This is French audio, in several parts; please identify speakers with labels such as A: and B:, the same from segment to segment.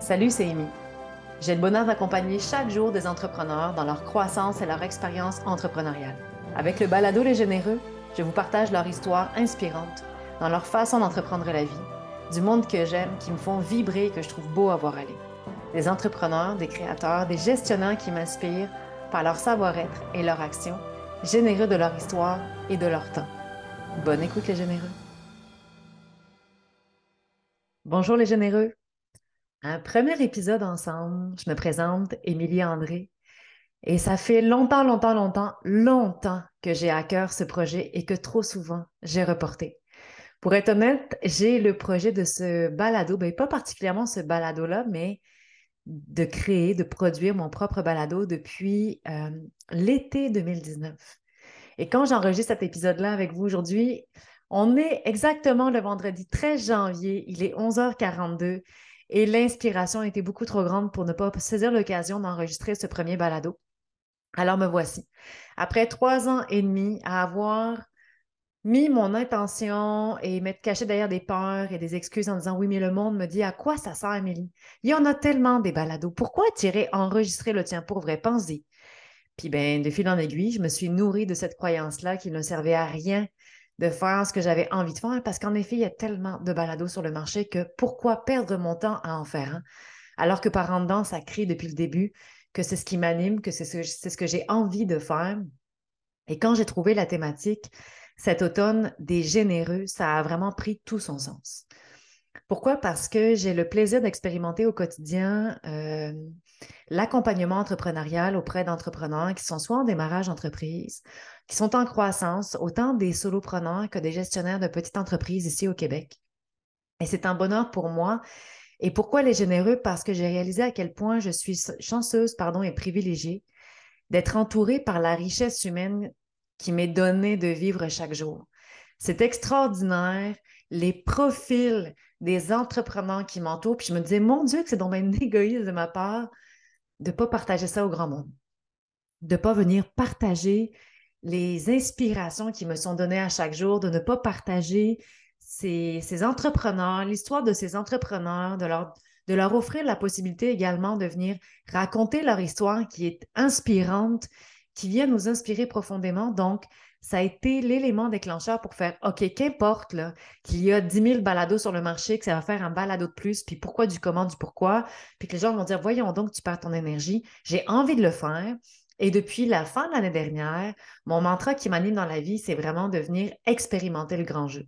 A: Salut, c'est Amy. J'ai le bonheur d'accompagner chaque jour des entrepreneurs dans leur croissance et leur expérience entrepreneuriale. Avec le balado Les Généreux, je vous partage leur histoire inspirante dans leur façon d'entreprendre la vie, du monde que j'aime, qui me font vibrer et que je trouve beau à voir aller. Des entrepreneurs, des créateurs, des gestionnaires qui m'inspirent par leur savoir-être et leur action, généreux de leur histoire et de leur temps. Bonne écoute les généreux. Bonjour les généreux. Un premier épisode ensemble, je me présente, Émilie André. Et ça fait longtemps, longtemps, longtemps, longtemps que j'ai à cœur ce projet et que trop souvent j'ai reporté. Pour être honnête, j'ai le projet de ce balado, ben pas particulièrement ce balado-là, mais de créer, de produire mon propre balado depuis euh, l'été 2019. Et quand j'enregistre cet épisode-là avec vous aujourd'hui, on est exactement le vendredi 13 janvier, il est 11h42 et l'inspiration était beaucoup trop grande pour ne pas saisir l'occasion d'enregistrer ce premier balado. Alors me voici. Après trois ans et demi à avoir mis mon intention et m'être caché derrière des peurs et des excuses en disant oui, mais le monde me dit à quoi ça sert, Amélie? Il y en a tellement des balados. Pourquoi tirer enregistrer le tien pour vrai? Pense-y. Puis ben, de fil en aiguille, je me suis nourrie de cette croyance-là qui ne servait à rien de faire ce que j'avais envie de faire parce qu'en effet, il y a tellement de balados sur le marché que pourquoi perdre mon temps à en faire un? Alors que par en dedans, ça crie depuis le début que c'est ce qui m'anime, que c'est ce, ce, que j'ai envie de faire. Et quand j'ai trouvé la thématique cet automne des généreux, ça a vraiment pris tout son sens. Pourquoi? Parce que j'ai le plaisir d'expérimenter au quotidien euh, l'accompagnement entrepreneurial auprès d'entrepreneurs qui sont soit en démarrage d'entreprise, qui sont en croissance, autant des solopreneurs que des gestionnaires de petites entreprises ici au Québec. Et c'est un bonheur pour moi. Et pourquoi les généreux? Parce que j'ai réalisé à quel point je suis chanceuse pardon, et privilégiée d'être entourée par la richesse humaine qui m'est donnée de vivre chaque jour. C'est extraordinaire, les profils des entrepreneurs qui m'entourent. Puis je me disais, mon Dieu, que c'est donc un égoïste de ma part de ne pas partager ça au grand monde, de ne pas venir partager les inspirations qui me sont données à chaque jour, de ne pas partager ces, entrepreneurs, l'histoire de ces entrepreneurs, de leur, de leur offrir la possibilité également de venir raconter leur histoire qui est inspirante, qui vient nous inspirer profondément. Donc, ça a été l'élément déclencheur pour faire OK, qu'importe qu'il y a 10 000 balados sur le marché, que ça va faire un balado de plus, puis pourquoi du comment, du pourquoi, puis que les gens vont dire Voyons donc, tu perds ton énergie. J'ai envie de le faire. Et depuis la fin de l'année dernière, mon mantra qui m'anime dans la vie, c'est vraiment de venir expérimenter le grand jeu.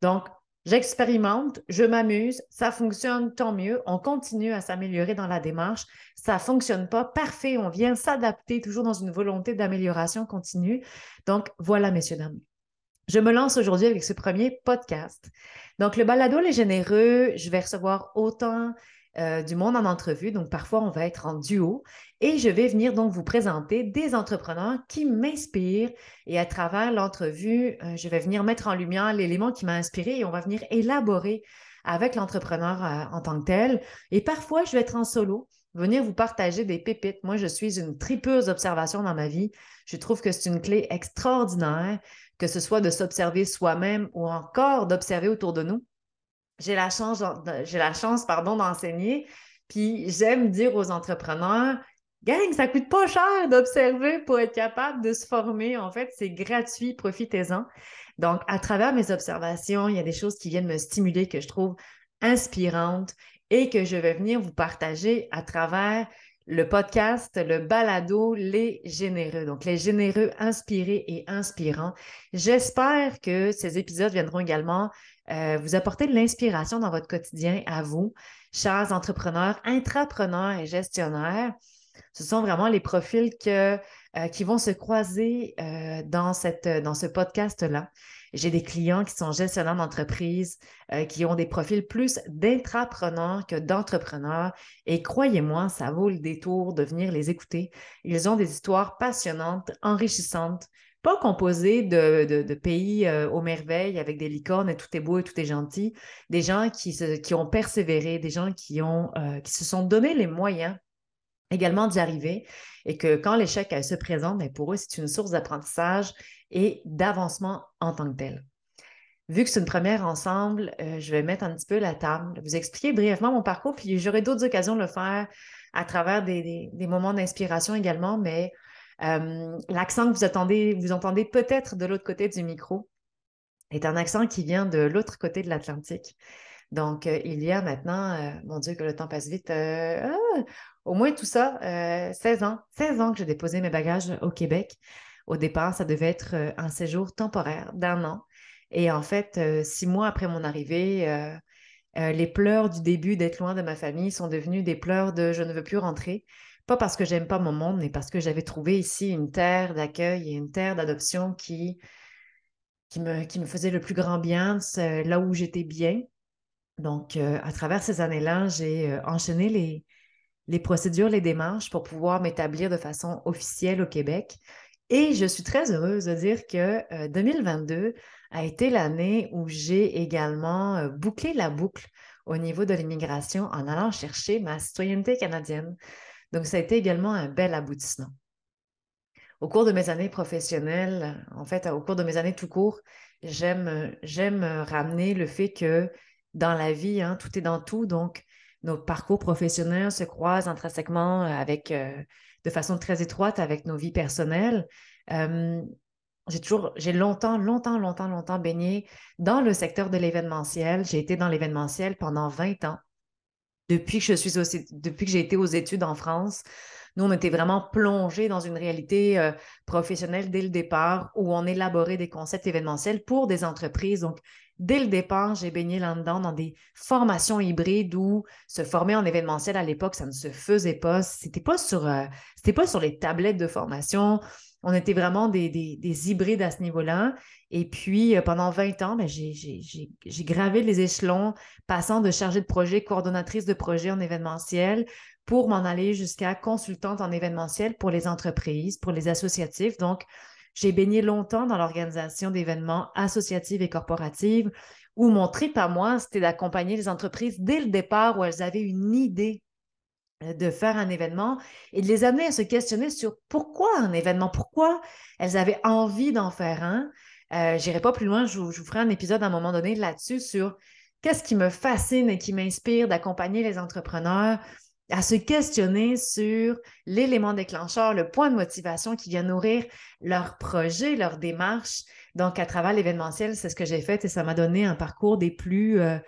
A: Donc, j'expérimente, je m'amuse, ça fonctionne, tant mieux. On continue à s'améliorer dans la démarche. Ça ne fonctionne pas, parfait, on vient s'adapter toujours dans une volonté d'amélioration continue. Donc, voilà, messieurs, dames. Je me lance aujourd'hui avec ce premier podcast. Donc, le balado Les Généreux, je vais recevoir autant euh, du monde en entrevue. Donc, parfois, on va être en duo. Et je vais venir donc vous présenter des entrepreneurs qui m'inspirent. Et à travers l'entrevue, euh, je vais venir mettre en lumière l'élément qui m'a inspiré et on va venir élaborer avec l'entrepreneur euh, en tant que tel. Et parfois, je vais être en solo venir vous partager des pépites. Moi, je suis une tripeuse d'observation dans ma vie. Je trouve que c'est une clé extraordinaire, que ce soit de s'observer soi-même ou encore d'observer autour de nous j'ai la chance, j'ai la chance pardon, d'enseigner. Puis j'aime dire aux entrepreneurs, gang, ça coûte pas cher d'observer pour être capable de se former. En fait, c'est gratuit, profitez-en. Donc, à travers mes observations, il y a des choses qui viennent me stimuler que je trouve inspirantes et que je vais venir vous partager à travers le podcast, le balado Les Généreux. Donc, les généreux inspirés et inspirants. J'espère que ces épisodes viendront également euh, vous apporter de l'inspiration dans votre quotidien à vous, chers entrepreneurs, intrapreneurs et gestionnaires. Ce sont vraiment les profils euh, qui vont se croiser euh, dans, cette, dans ce podcast-là. J'ai des clients qui sont gestionnaires d'entreprise, qui ont des profils plus d'intrapreneurs que d'entrepreneurs. Et croyez-moi, ça vaut le détour de venir les écouter. Ils ont des histoires passionnantes, enrichissantes, pas composé de, pays euh, aux merveilles avec des licornes et tout est beau et tout est gentil. Des gens qui, ont persévéré, des gens qui, euh, qui se sont donné les moyens également d'y arriver et que quand l'échec se présente, ben, pour eux, c'est une source d'apprentissage et d'avancement en tant que tel. vu que c'est une première ensemble, euh, je vais mettre un petit peu la table, vous expliquer brièvement mon parcours, puis j'aurai d'autres occasions de le faire à travers des, moments d'inspiration également, mais euh, l'accent que vous attendez, vous entendez peut-être de l'autre côté du micro est un accent qui vient de l'autre côté de l'Atlantique. Donc, euh, il y a maintenant, mon Dieu, que le temps passe vite, ah, au moins tout ça, 16 ans, 16 ans que j'ai déposé mes bagages au Québec. Au départ, ça devait être un séjour temporaire d'un an. Et en fait, euh, six mois après mon arrivée, euh, euh, les pleurs du début d'être loin de ma famille sont devenus des pleurs de je ne veux plus rentrer. Pas parce que j'aime pas mon monde, mais parce que j'avais trouvé ici une terre d'accueil et une terre d'adoption qui, qui, me, qui me faisait le plus grand bien, là où j'étais bien. Donc, à travers ces années-là, j'ai enchaîné les, les procédures, les démarches pour pouvoir m'établir de façon officielle au Québec. Et je suis très heureuse de dire que 2022 a été l'année où j'ai également bouclé la boucle au niveau de l'immigration en allant chercher ma citoyenneté canadienne. Donc, ça a été également un bel aboutissement. Au cours de mes années professionnelles, en fait, au cours de mes années tout court, j'aime, j'aime ramener le fait que dans la vie, hein, tout est dans tout. Donc, nos parcours professionnels se croisent intrinsèquement avec de façon très étroite avec nos vies personnelles. Euh, j'ai toujours, j'ai longtemps, longtemps, longtemps, longtemps baigné dans le secteur de l'événementiel. J'ai été dans l'événementiel pendant 20 ans. Depuis que je suis aussi, depuis que j'ai été aux études en France, nous, on était vraiment plongés dans une réalité euh, professionnelle dès le départ où on élaborait des concepts événementiels pour des entreprises. Donc, dès le départ, j'ai baigné là-dedans dans des formations hybrides où se former en événementiel à l'époque, ça ne se faisait pas. C'était pas sur, euh, pas sur les tablettes de formation. On était vraiment des, hybrides à ce niveau-là. Et puis, euh, pendant 20 ans, ben, j'ai gravé les échelons, passant de chargée de projet, coordonnatrice de projet en événementiel, pour m'en aller jusqu'à consultante en événementiel pour les entreprises, pour les associatifs. Donc, j'ai baigné longtemps dans l'organisation d'événements associatifs et corporatifs où mon trip à moi, c'était d'accompagner les entreprises dès le départ où elles avaient une idée euh, de faire un événement et de les amener à se questionner sur pourquoi un événement, pourquoi elles avaient envie d'en faire un. Euh, Je n'irai pas plus loin, je vous, ferai un épisode à un moment donné là-dessus sur qu'est-ce qui me fascine et qui m'inspire d'accompagner les entrepreneurs à se questionner sur l'élément déclencheur, le point de motivation qui vient nourrir leur projet, leur démarche. Donc, à travers l'événementiel, c'est ce que j'ai fait et ça m'a donné un parcours des plus euh,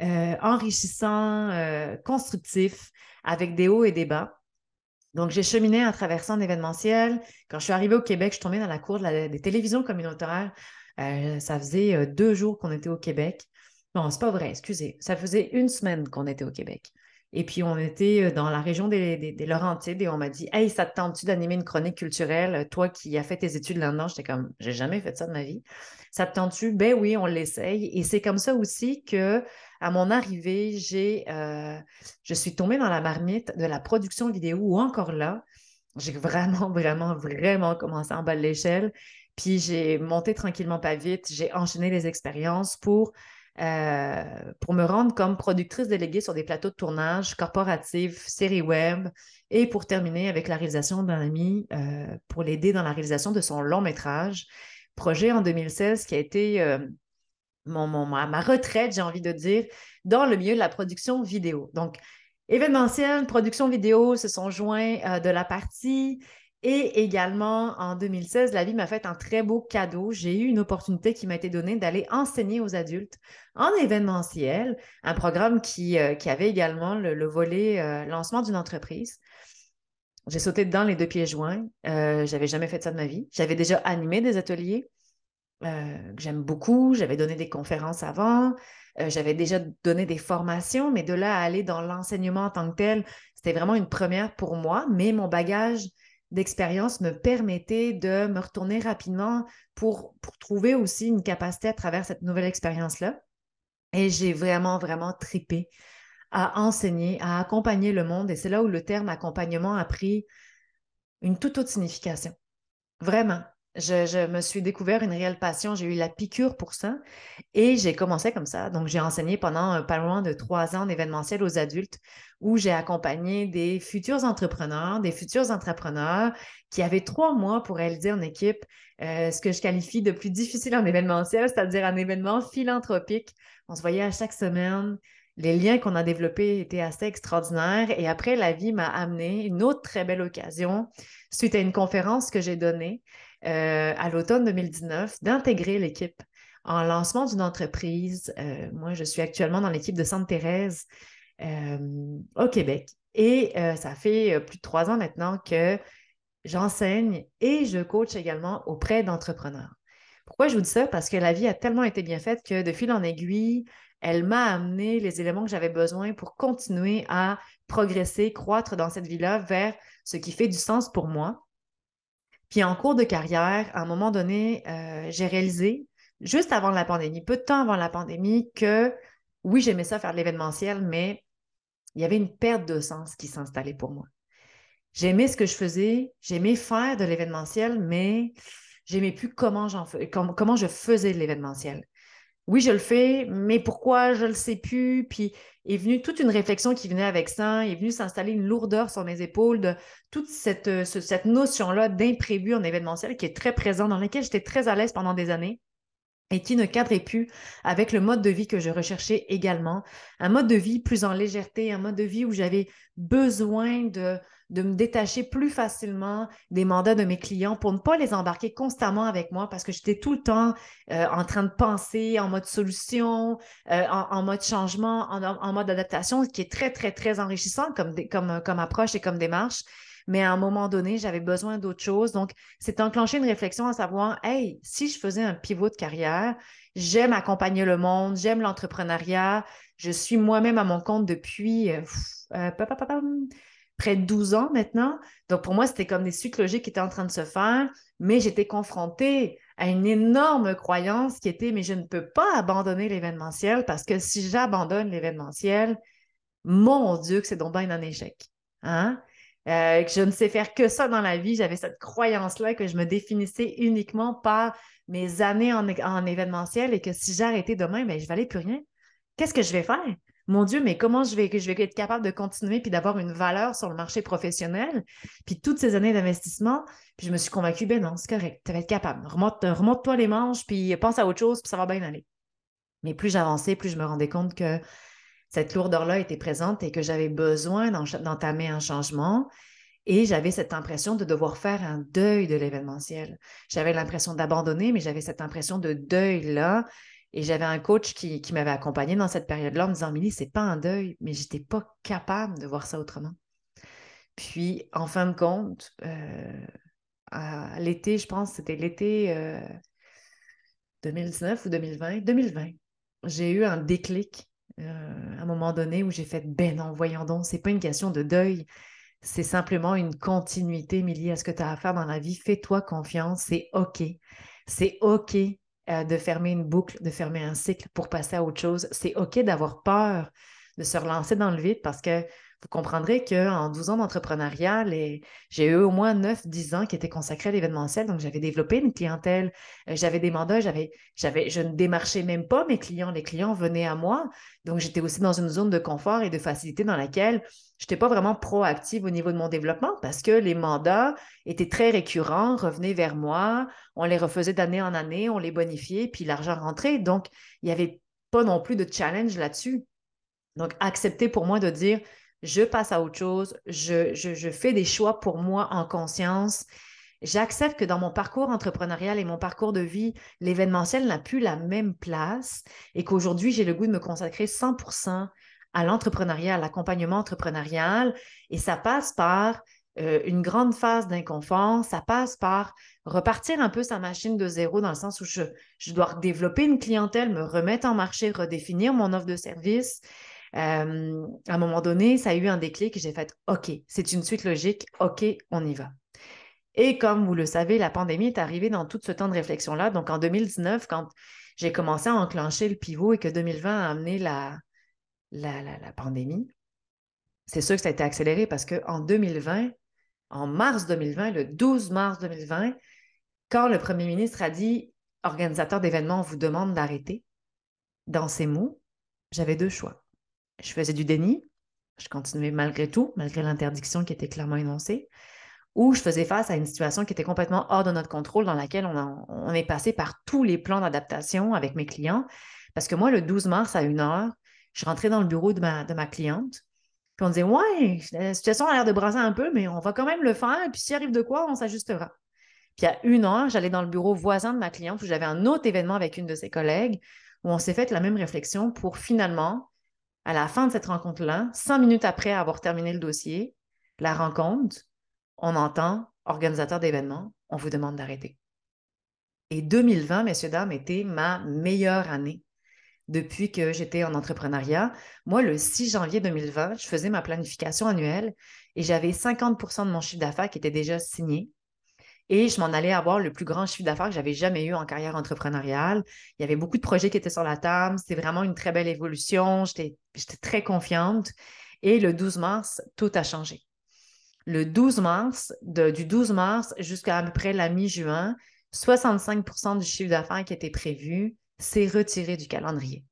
A: euh, enrichissants, euh, constructifs, avec des hauts et des bas. Donc, j'ai cheminé à travers un événementiel. Quand je suis arrivée au Québec, je tombée dans la cour des télévisions communautaires. ça faisait deux jours qu'on était au Québec. Non, c'est pas vrai, excusez. Ça faisait une semaine qu'on était au Québec. Et puis, on était euh, dans la région des, Laurentides et on m'a dit Hey, ça te tente-tu d'animer une chronique culturelle? Toi qui as fait tes études là-dedans, j'étais comme J'ai jamais fait ça de ma vie. Ça te tente-tu? Ben oui, on l'essaye. Et c'est comme ça aussi que, à mon arrivée, j'ai, euh, je suis tombée dans la marmite de la production vidéo ou encore là, j'ai vraiment, vraiment, vraiment commencé en bas de l'échelle. Puis j'ai monté tranquillement pas vite, j'ai enchaîné les expériences pour euh, pour me rendre comme productrice déléguée sur des plateaux de tournage corporatifs, séries web, et pour terminer avec la réalisation d'un ami euh, pour l'aider dans la réalisation de son long métrage. Projet en 2016 qui a été euh, mon, ma retraite, j'ai envie de dire, dans le milieu de la production vidéo. Donc, événementiel, production vidéo se sont joints de la partie et également, en 2016, la vie m'a fait un très beau cadeau. J'ai eu une opportunité qui m'a été donnée d'aller enseigner aux adultes en événementiel, un programme qui, euh, qui avait également le, volet euh, lancement d'une entreprise. J'ai sauté dedans les deux pieds joints. Euh, j'avais jamais fait ça de ma vie. J'avais déjà animé des ateliers que j'aime beaucoup. J'avais donné des conférences avant. j'avais déjà donné des formations, mais de là à aller dans l'enseignement en tant que tel, c'était vraiment une première pour moi. Mais mon bagage d'expérience me permettait de me retourner rapidement pour, trouver aussi une capacité à travers cette nouvelle expérience-là. Et j'ai vraiment, vraiment tripé à enseigner, à accompagner le monde. Et c'est là où le terme accompagnement a pris une toute autre signification. Vraiment. Je, me suis découvert une réelle passion. J'ai eu la piqûre pour ça et j'ai commencé comme ça. Donc, j'ai enseigné pendant pas loin de trois ans d'événementiel aux adultes où j'ai accompagné des futurs entrepreneurs, des futurs entrepreneurs qui avaient trois mois pour réaliser en équipe euh, ce que je qualifie de plus difficile en événementiel, c'est-à-dire un événement philanthropique. On se voyait à chaque semaine. Les liens qu'on a développés étaient assez extraordinaires. Et après, la vie m'a amené une autre très belle occasion suite à une conférence que j'ai donnée euh, à l'automne 2019 d'intégrer l'équipe en lancement d'une entreprise. Euh, moi, je suis actuellement dans l'équipe de Sainte-Thérèse euh, au Québec. Et ça fait plus de trois ans maintenant que j'enseigne et je coach également auprès d'entrepreneurs. Pourquoi je vous dis ça? Parce que la vie a tellement été bien faite que de fil en aiguille, elle m'a amené les éléments que j'avais besoin pour continuer à progresser, croître dans cette vie-là vers ce qui fait du sens pour moi. Puis en cours de carrière, à un moment donné, euh, j'ai réalisé, juste avant la pandémie, peu de temps avant la pandémie, que oui, j'aimais ça faire de l'événementiel, mais il y avait une perte de sens qui s'installait pour moi. J'aimais ce que je faisais, j'aimais faire de l'événementiel, mais j'aimais plus comment, comment je faisais de l'événementiel. Oui, je le fais, mais pourquoi je ne le sais plus? Puis est venue toute une réflexion qui venait avec ça, est venue s'installer une lourdeur sur mes épaules de toute cette, euh, cette notion-là d'imprévu en événementiel qui est très présente, dans laquelle j'étais très à l'aise pendant des années et qui ne cadrait plus avec le mode de vie que je recherchais également. Un mode de vie plus en légèreté, un mode de vie où j'avais besoin de, de me détacher plus facilement des mandats de mes clients pour ne pas les embarquer constamment avec moi parce que j'étais tout le temps euh, en train de penser en mode solution, euh, en, mode changement, en, mode adaptation, qui est très, très, très enrichissant comme, comme, approche et comme démarche mais à un moment donné, j'avais besoin d'autre chose. Donc, c'est enclenché une réflexion à savoir, hey, si je faisais un pivot de carrière, j'aime accompagner le monde, j'aime l'entrepreneuriat, je suis moi-même à mon compte depuis euh, euh, près de 12 ans maintenant. Donc, pour moi, c'était comme des suites logiques qui étaient en train de se faire, mais j'étais confrontée à une énorme croyance qui était, mais je ne peux pas abandonner l'événementiel parce que si j'abandonne l'événementiel, mon Dieu, que c'est donc bien un échec. Hein? Euh, que je ne sais faire que ça dans la vie. J'avais cette croyance-là que je me définissais uniquement par mes années en, événementiel et que si j'arrêtais demain, ben, je ne valais plus rien. Qu'est-ce que je vais faire? Mon Dieu, mais comment je vais, être capable de continuer puis d'avoir une valeur sur le marché professionnel? Puis toutes ces années d'investissement, puis je me suis convaincue, ben non, c'est correct, tu vas être capable. Remonte, remonte-toi les manches, puis pense à autre chose, puis ça va bien aller. Mais plus j'avançais, plus je me rendais compte que cette lourdeur-là était présente et que j'avais besoin d'entamer un changement. Et j'avais cette impression de devoir faire un deuil de l'événementiel. J'avais l'impression d'abandonner, mais j'avais cette impression de deuil-là. Et j'avais un coach qui, m'avait accompagné dans cette période-là en me disant Milly, c'est pas un deuil, mais j'étais pas capable de voir ça autrement. Puis, en fin de compte, euh, à l'été, je pense, c'était l'été 2019 euh, ou 2020, 2020, j'ai eu un déclic euh, à un moment donné où j'ai fait ben non, voyons donc, c'est pas une question de deuil, c'est simplement une continuité, Émilie, à ce que tu as à faire dans la vie. Fais-toi confiance, c'est OK. C'est OK euh, de fermer une boucle, de fermer un cycle pour passer à autre chose. C'est OK d'avoir peur de se relancer dans le vide parce que vous comprendrez qu'en 12 ans d'entrepreneuriat, j'ai eu au moins 9-10 ans qui étaient consacrés à l'événementiel. Donc, j'avais développé une clientèle, euh, j'avais des mandats, j'avais, j'avais, je ne démarchais même pas mes clients. Les clients venaient à moi. Donc, j'étais aussi dans une zone de confort et de facilité dans laquelle je n'étais pas vraiment proactive au niveau de mon développement parce que les mandats étaient très récurrents, revenaient vers moi, on les refaisait d'année en année, on les bonifiait, puis l'argent rentrait. Donc, il n'y avait pas non plus de challenge là-dessus. Donc, accepter pour moi de dire, je passe à autre chose, je, fais des choix pour moi en conscience. J'accepte que dans mon parcours entrepreneurial et mon parcours de vie, l'événementiel n'a plus la même place et qu'aujourd'hui, j'ai le goût de me consacrer 100% à l'entrepreneuriat, à l'accompagnement entrepreneurial. Et ça passe par euh, une grande phase d'inconfort, ça passe par repartir un peu sa machine de zéro dans le sens où je, je dois développer une clientèle, me remettre en marché, redéfinir mon offre de service à un moment donné, ça a eu un déclic et j'ai fait OK, c'est une suite logique, OK, on y va. Et comme vous le savez, la pandémie est arrivée dans tout ce temps de réflexion-là. Donc en 2019, quand j'ai commencé à enclencher le pivot et que 2020 a amené la, la, la, pandémie, c'est sûr que ça a été accéléré parce qu'en 2020, en mars 2020, le 12 mars 2020, quand le premier ministre a dit organisateur d'événements, on vous demande d'arrêter, dans ces mots, j'avais deux choix. Je faisais du déni, je continuais malgré tout, malgré l'interdiction qui était clairement énoncée, ou je faisais face à une situation qui était complètement hors de notre contrôle, dans laquelle on, est passé par tous les plans d'adaptation avec mes clients. Parce que moi, le 12 mars à 1 heure, je rentrais dans le bureau de ma, de ma cliente, puis on disait Ouais, la situation a l'air de brasser un peu, mais on va quand même le faire, puis s'il arrive de quoi, on s'ajustera. Puis à une heure, j'allais dans le bureau voisin de ma cliente où j'avais un autre événement avec une de ses collègues, où on s'est fait la même réflexion pour finalement, à la fin de cette rencontre-là, cinq minutes après avoir terminé le dossier, la rencontre, on entend organisateur d'événements, on vous demande d'arrêter. Et 2020, messieurs, dames, était ma meilleure année depuis que j'étais en entrepreneuriat. Moi, le 6 janvier 2020, je faisais ma planification annuelle et j'avais 50% de mon chiffre d'affaires qui était déjà signé. Et je m'en allais avoir le plus grand chiffre d'affaires que j'avais jamais eu en carrière entrepreneuriale. Il y avait beaucoup de projets qui étaient sur la table. C'était vraiment une très belle évolution. J'étais très confiante. Et le 12 mars, tout a changé. Le 12 mars, du 12 mars jusqu'à à peu près la mi-juin, 65% du chiffre d'affaires qui était prévu s'est retiré du calendrier.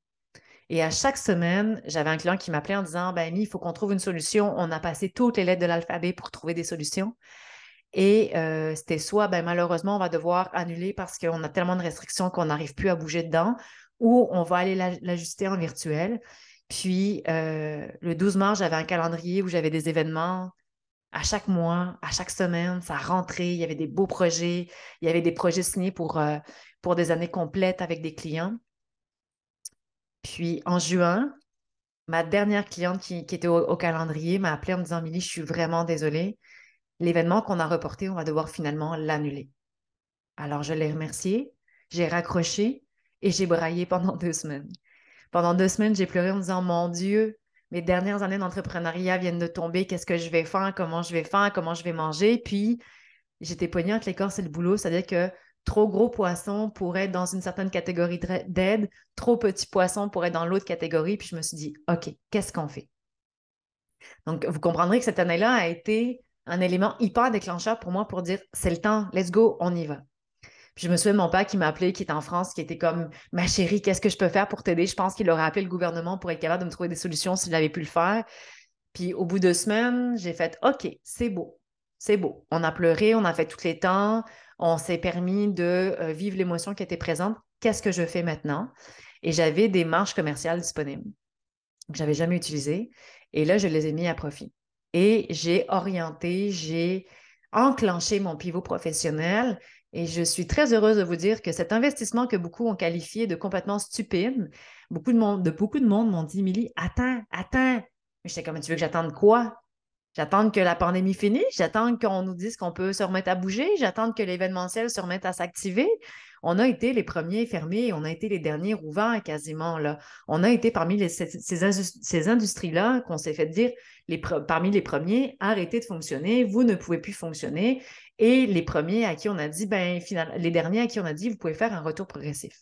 A: Et à chaque semaine, j'avais un client qui m'appelait en disant Ben, il faut qu'on trouve une solution. On a passé toutes les lettres de l'alphabet pour trouver des solutions. Et euh, c'était soit, ben, malheureusement, on va devoir annuler parce qu'on a tellement de restrictions qu'on n'arrive plus à bouger dedans, ou on va aller l'ajuster en virtuel. Puis, euh, le 12 mars, j'avais un calendrier où j'avais des événements à chaque mois, à chaque semaine, ça rentrait, il y avait des beaux projets, il y avait des projets signés pour, euh, des années complètes avec des clients. Puis en juin, ma dernière cliente qui, était au, calendrier m'a appelé en me disant Milly, je suis vraiment désolée l'événement qu'on a reporté, on va devoir finalement l'annuler. Alors, je l'ai remercié, j'ai raccroché et j'ai braillé pendant deux semaines. Pendant deux semaines, j'ai pleuré en me disant, mon Dieu, mes dernières années d'entrepreneuriat viennent de tomber, qu'est-ce que je vais faire, comment je vais faire, comment je vais manger? Puis, j'étais poignée entre l'écorce et le boulot, c'est-à-dire que trop gros poisson pourrait être dans une certaine catégorie d'aide, trop petit poisson pourrait être dans l'autre catégorie. Puis je me suis dit, OK, qu'est-ce qu'on fait? Donc, vous comprendrez que cette année-là a été un élément hyper déclencheur pour moi pour dire c'est le temps, let's go, on y va. Je me souviens de mon père qui m'a appelé, qui est en France, qui était comme Ma chérie, qu'est-ce que je peux faire pour t'aider? Je pense qu'il aurait appelé le gouvernement pour être capable de me trouver des solutions s'il avait pu le faire. Puis au bout de semaines, j'ai fait OK, c'est beau, c'est beau. On a pleuré, on a fait tous les temps, on s'est permis de euh, vivre l'émotion qui était présente. Qu'est-ce que je fais maintenant? Et j'avais des marges commerciales disponibles que je n'avais jamais utilisées. Et là, je les ai mis à profit et j'ai orienté, j'ai enclenché mon pivot professionnel. Et je suis très heureuse de vous dire que cet investissement que beaucoup ont qualifié de complètement stupide, beaucoup de monde, de beaucoup de monde m'ont dit, Milly, attends, attends. Mais j'étais comme, tu veux que j'attende quoi? J'attends que la pandémie finisse, j'attends qu'on nous dise qu'on peut se remettre à bouger, j'attends que l'événementiel se remette à s'activer? On a été les premiers fermés, on a été les derniers ouverts quasiment. Là. On a été parmi ces, industries-là qu'on s'est fait dire parmi les premiers, arrêtez de fonctionner, vous ne pouvez plus fonctionner. Et les premiers à qui on a dit, ben, finalement, les derniers à qui on a dit, vous pouvez faire un retour progressif.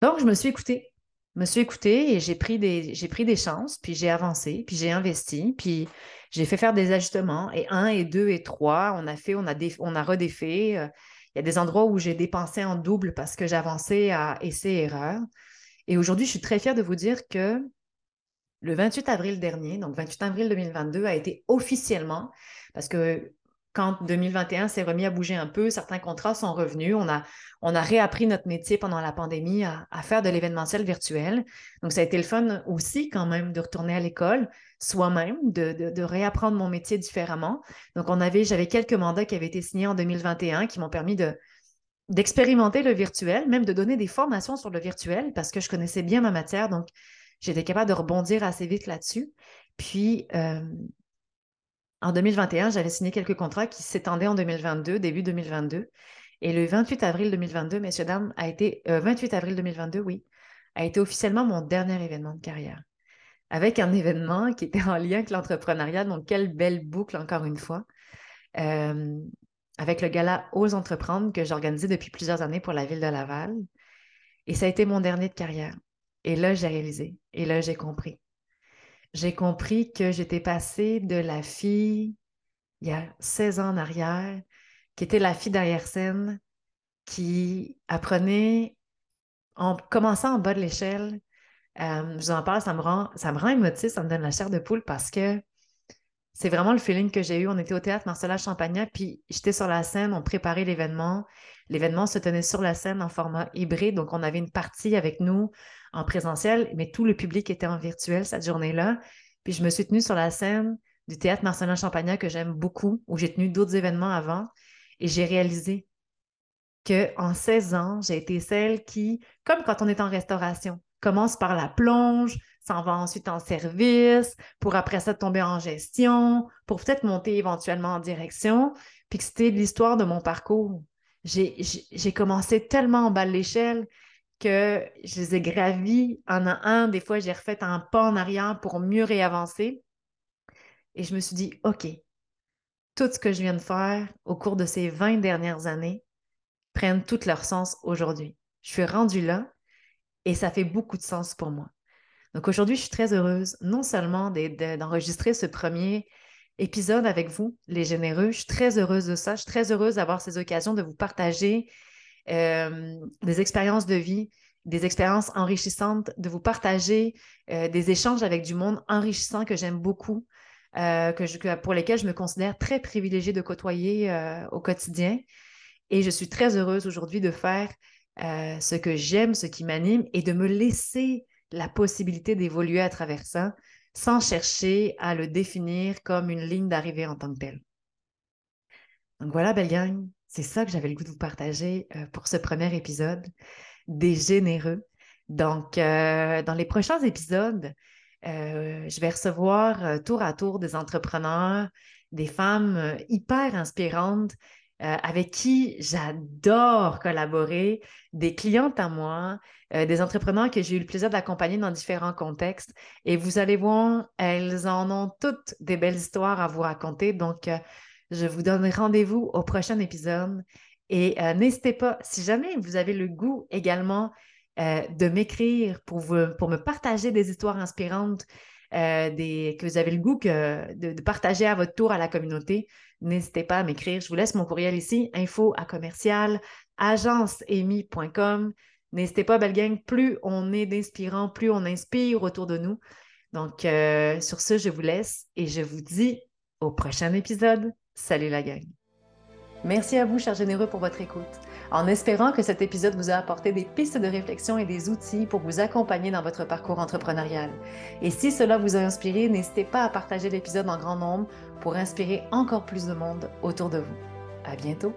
A: Donc, je me suis écoutée me suis écoutée et j'ai pris des, chances, puis j'ai avancé, puis j'ai investi, puis j'ai fait faire des ajustements. Et un, et deux, et trois, on a fait, on a, on a redéfait. Il y a des endroits où j'ai dépensé en double parce que j'avançais à essai-erreur. Et aujourd'hui, je suis très fière de vous dire que le 28 avril dernier, donc 28 avril 2022, a été officiellement, parce que quand 2021 s'est remis à bouger un peu, certains contrats sont revenus. On a, on a réappris notre métier pendant la pandémie à, faire de l'événementiel virtuel. Donc, ça a été le fun aussi quand même de retourner à l'école soi-même, de, réapprendre mon métier différemment. Donc, on avait, j'avais quelques mandats qui avaient été signés en 2021 qui m'ont permis de, d'expérimenter le virtuel, même de donner des formations sur le virtuel parce que je connaissais bien ma matière. Donc, j'étais capable de rebondir assez vite là-dessus. Puis, euh, en 2021, j'avais signé quelques contrats qui s'étendaient en 2022, début 2022. Et le 28 avril 2022, messieurs, dames, a été, 28 euh, avril 2022, oui, a été officiellement mon dernier événement de carrière. Avec un événement qui était en lien avec l'entrepreneuriat, donc quelle belle boucle encore une fois. Euh, avec le gala Ose entreprendre que j'organisais depuis plusieurs années pour la ville de Laval. Et ça a été mon dernier de carrière. Et là, j'ai réalisé. Et là, j'ai compris j'ai compris que j'étais passée de la fille il y a 16 ans en arrière qui était la fille scène, qui apprenait en commençant en bas de l'échelle. Euh, je vous en parle, ça me rend, ça me rend émotif, ça me donne la chair de poule parce que c'est vraiment le feeling que j'ai eu. On était au théâtre Marcella Champagnac, puis j'étais sur la scène, on préparait l'événement. L'événement se tenait sur la scène en format hybride, donc on avait une partie avec nous en présentiel, mais tout le public était en virtuel cette journée-là. Puis je me suis tenue sur la scène du théâtre Marcella Champagnac que j'aime beaucoup, où j'ai tenu d'autres événements avant, et j'ai réalisé qu'en 16 ans, j'ai été celle qui, comme quand on est en restauration, commence par la plonge, s'en va ensuite en service, pour après ça tomber en gestion, pour peut-être monter éventuellement en direction. Puis que c'était l'histoire de mon parcours. J'ai commencé tellement en bas de l'échelle que je les ai gravis en un, un. Des fois, j'ai refait un pas en arrière pour mieux réavancer. Et je me suis dit, OK, tout ce que je viens de faire au cours de ces 20 dernières années prennent tout leur sens aujourd'hui. Je suis rendue là et ça fait beaucoup de sens pour moi. Donc aujourd'hui, je suis très heureuse non seulement d'enregistrer ce premier épisode avec vous, les généreux. Je suis très heureuse de ça. Je suis très heureuse d'avoir ces occasions de vous partager euh, des expériences de vie, des expériences enrichissantes, de vous partager euh, des échanges avec du monde enrichissant que j'aime beaucoup, euh, que pour lesquels je me considère très privilégiée de côtoyer au quotidien. Et je suis très heureuse aujourd'hui de faire ce que j'aime, ce qui m'anime et de me laisser la possibilité d'évoluer à travers ça sans chercher à le définir comme une ligne d'arrivée en tant que telle. Donc voilà, belle gang, c'est ça que j'avais le goût de vous partager euh, pour ce premier épisode des généreux. Donc, euh, dans les prochains épisodes, euh, je vais recevoir tour à tour des entrepreneurs, des femmes hyper inspirantes avec qui j'adore collaborer, des clientes à moi, des entrepreneurs que j'ai eu le plaisir d'accompagner dans différents contextes. Et vous allez voir, elles en ont toutes des belles histoires à vous raconter. Donc, je vous donne rendez-vous au prochain épisode. Et n'hésitez pas, si jamais vous avez le goût également de m'écrire pour, me partager des histoires inspirantes, des, que vous avez le goût de, partager à votre tour à la communauté, n'hésitez pas à m'écrire. Je vous laisse mon courriel ici, info à commercial, agenceemi.com. N'hésitez pas, belle gang, plus on est d'inspirants, plus on inspire autour de nous. Donc, euh, sur ce, je vous laisse et je vous dis au prochain épisode. Salut la gang. Merci à vous, chers généreux, pour votre écoute. En espérant que cet épisode vous a apporté des pistes de réflexion et des outils pour vous accompagner dans votre parcours entrepreneurial. Et si cela vous a inspiré, n'hésitez pas à partager l'épisode en grand nombre pour inspirer encore plus de monde autour de vous. À bientôt!